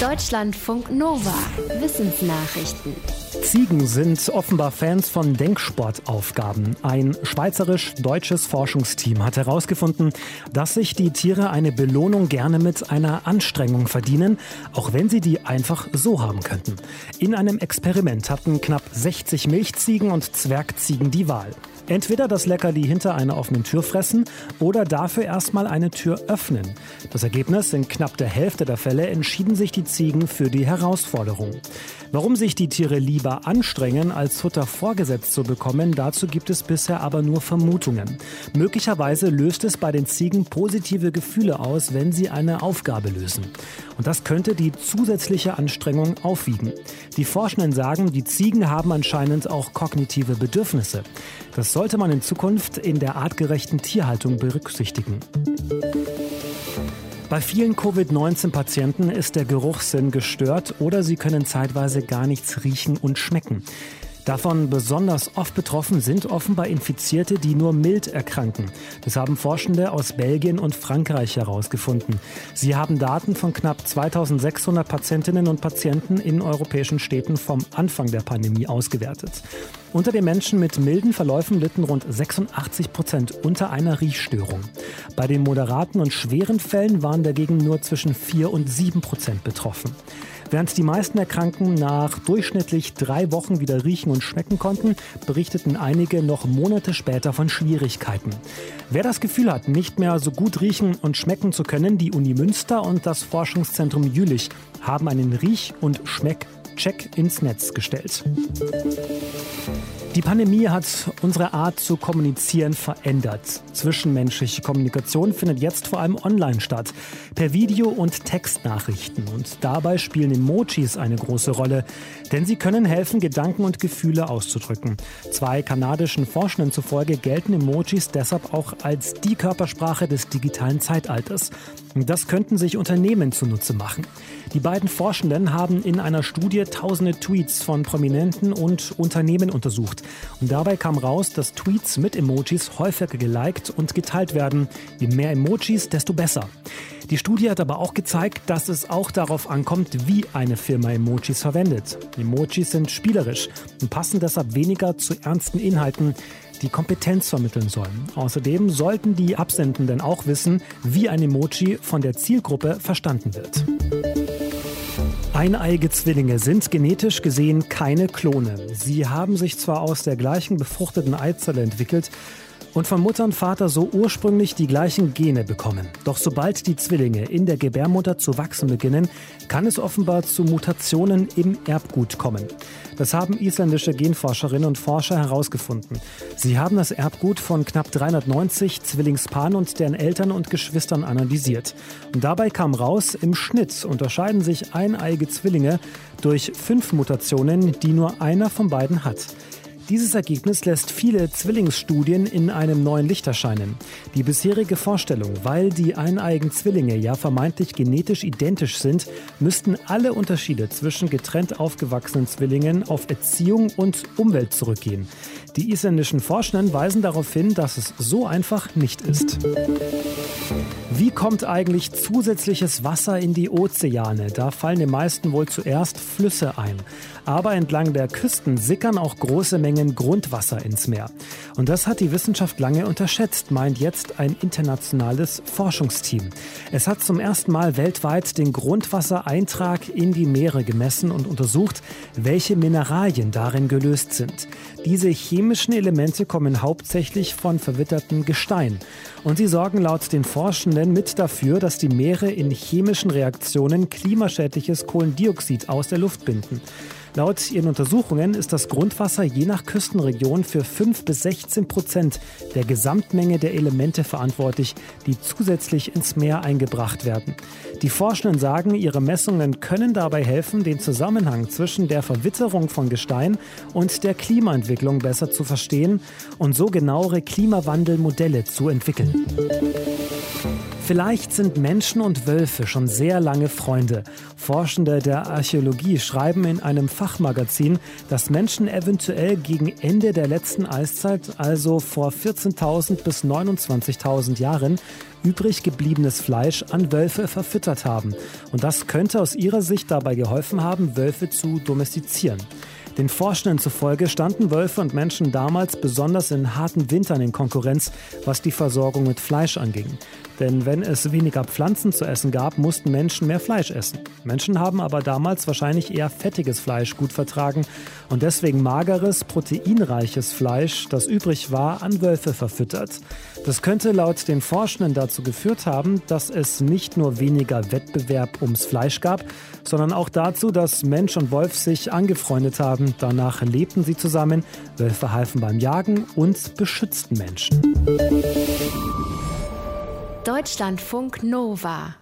Deutschlandfunk Nova. Wissensnachrichten. Ziegen sind offenbar Fans von Denksportaufgaben. Ein schweizerisch-deutsches Forschungsteam hat herausgefunden, dass sich die Tiere eine Belohnung gerne mit einer Anstrengung verdienen, auch wenn sie die einfach so haben könnten. In einem Experiment hatten knapp 60 Milchziegen und Zwergziegen die Wahl. Entweder das Leckerli hinter einer offenen Tür fressen oder dafür erstmal eine Tür öffnen. Das Ergebnis, in knapp der Hälfte der Fälle entschieden sich die Ziegen für die Herausforderung. Warum sich die Tiere lieber anstrengen, als Futter vorgesetzt zu bekommen, dazu gibt es bisher aber nur Vermutungen. Möglicherweise löst es bei den Ziegen positive Gefühle aus, wenn sie eine Aufgabe lösen. Und das könnte die zusätzliche Anstrengung aufwiegen. Die Forschenden sagen, die Ziegen haben anscheinend auch kognitive Bedürfnisse. Das sollte man in Zukunft in der artgerechten Tierhaltung berücksichtigen. Bei vielen Covid-19-Patienten ist der Geruchssinn gestört oder sie können zeitweise gar nichts riechen und schmecken. Davon besonders oft betroffen sind offenbar Infizierte, die nur mild erkranken. Das haben Forschende aus Belgien und Frankreich herausgefunden. Sie haben Daten von knapp 2600 Patientinnen und Patienten in europäischen Städten vom Anfang der Pandemie ausgewertet. Unter den Menschen mit milden Verläufen litten rund 86 Prozent unter einer Riechstörung. Bei den moderaten und schweren Fällen waren dagegen nur zwischen 4 und 7 Prozent betroffen. Während die meisten Erkrankten nach durchschnittlich drei Wochen wieder riechen und schmecken konnten, berichteten einige noch Monate später von Schwierigkeiten. Wer das Gefühl hat, nicht mehr so gut riechen und schmecken zu können, die Uni Münster und das Forschungszentrum Jülich haben einen Riech- und Schmeckcheck ins Netz gestellt. Die Pandemie hat unsere Art zu kommunizieren verändert. Zwischenmenschliche Kommunikation findet jetzt vor allem online statt, per Video- und Textnachrichten. Und dabei spielen Emojis eine große Rolle, denn sie können helfen, Gedanken und Gefühle auszudrücken. Zwei kanadischen Forschenden zufolge gelten Emojis deshalb auch als die Körpersprache des digitalen Zeitalters. Das könnten sich Unternehmen zunutze machen. Die beiden Forschenden haben in einer Studie tausende Tweets von Prominenten und Unternehmen untersucht. Und dabei kam raus, dass Tweets mit Emojis häufiger geliked und geteilt werden. Je mehr Emojis, desto besser. Die Studie hat aber auch gezeigt, dass es auch darauf ankommt, wie eine Firma Emojis verwendet. Emojis sind spielerisch und passen deshalb weniger zu ernsten Inhalten, die Kompetenz vermitteln sollen. Außerdem sollten die Absendenden auch wissen, wie ein Emoji von der Zielgruppe verstanden wird. Eineiige Zwillinge sind genetisch gesehen keine Klone. Sie haben sich zwar aus der gleichen befruchteten Eizelle entwickelt, und von Mutter und Vater so ursprünglich die gleichen Gene bekommen. Doch sobald die Zwillinge in der Gebärmutter zu wachsen beginnen, kann es offenbar zu Mutationen im Erbgut kommen. Das haben isländische Genforscherinnen und Forscher herausgefunden. Sie haben das Erbgut von knapp 390 Zwillingspaaren und deren Eltern und Geschwistern analysiert. Und dabei kam raus, im Schnitt unterscheiden sich eineiige Zwillinge durch fünf Mutationen, die nur einer von beiden hat. Dieses Ergebnis lässt viele Zwillingsstudien in einem neuen Licht erscheinen. Die bisherige Vorstellung, weil die eineigen Zwillinge ja vermeintlich genetisch identisch sind, müssten alle Unterschiede zwischen getrennt aufgewachsenen Zwillingen auf Erziehung und Umwelt zurückgehen. Die isländischen Forschenden weisen darauf hin, dass es so einfach nicht ist. Wie kommt eigentlich zusätzliches Wasser in die Ozeane? Da fallen den meisten wohl zuerst Flüsse ein. Aber entlang der Küsten sickern auch große Mengen Grundwasser ins Meer. Und das hat die Wissenschaft lange unterschätzt, meint jetzt ein internationales Forschungsteam. Es hat zum ersten Mal weltweit den Grundwassereintrag in die Meere gemessen und untersucht, welche Mineralien darin gelöst sind. Diese chemischen Elemente kommen hauptsächlich von verwittertem Gestein. Und sie sorgen laut den Forschenden mit dafür, dass die Meere in chemischen Reaktionen klimaschädliches Kohlendioxid aus der Luft binden. Laut ihren Untersuchungen ist das Grundwasser je nach Küstenregion für 5 bis 16 Prozent der Gesamtmenge der Elemente verantwortlich, die zusätzlich ins Meer eingebracht werden. Die Forschenden sagen, ihre Messungen können dabei helfen, den Zusammenhang zwischen der Verwitterung von Gestein und der Klimaentwicklung besser zu verstehen und so genauere Klimawandelmodelle zu entwickeln. Vielleicht sind Menschen und Wölfe schon sehr lange Freunde. Forschende der Archäologie schreiben in einem Fachmagazin, dass Menschen eventuell gegen Ende der letzten Eiszeit, also vor 14.000 bis 29.000 Jahren, übrig gebliebenes Fleisch an Wölfe verfüttert haben. Und das könnte aus ihrer Sicht dabei geholfen haben, Wölfe zu domestizieren. Den Forschenden zufolge standen Wölfe und Menschen damals besonders in harten Wintern in Konkurrenz, was die Versorgung mit Fleisch anging. Denn wenn es weniger Pflanzen zu essen gab, mussten Menschen mehr Fleisch essen. Menschen haben aber damals wahrscheinlich eher fettiges Fleisch gut vertragen und deswegen mageres, proteinreiches Fleisch, das übrig war, an Wölfe verfüttert. Das könnte laut den Forschenden dazu geführt haben, dass es nicht nur weniger Wettbewerb ums Fleisch gab, sondern auch dazu, dass Mensch und Wolf sich angefreundet haben. Danach lebten sie zusammen, Wölfe halfen beim Jagen und beschützten Menschen. Deutschlandfunk Nova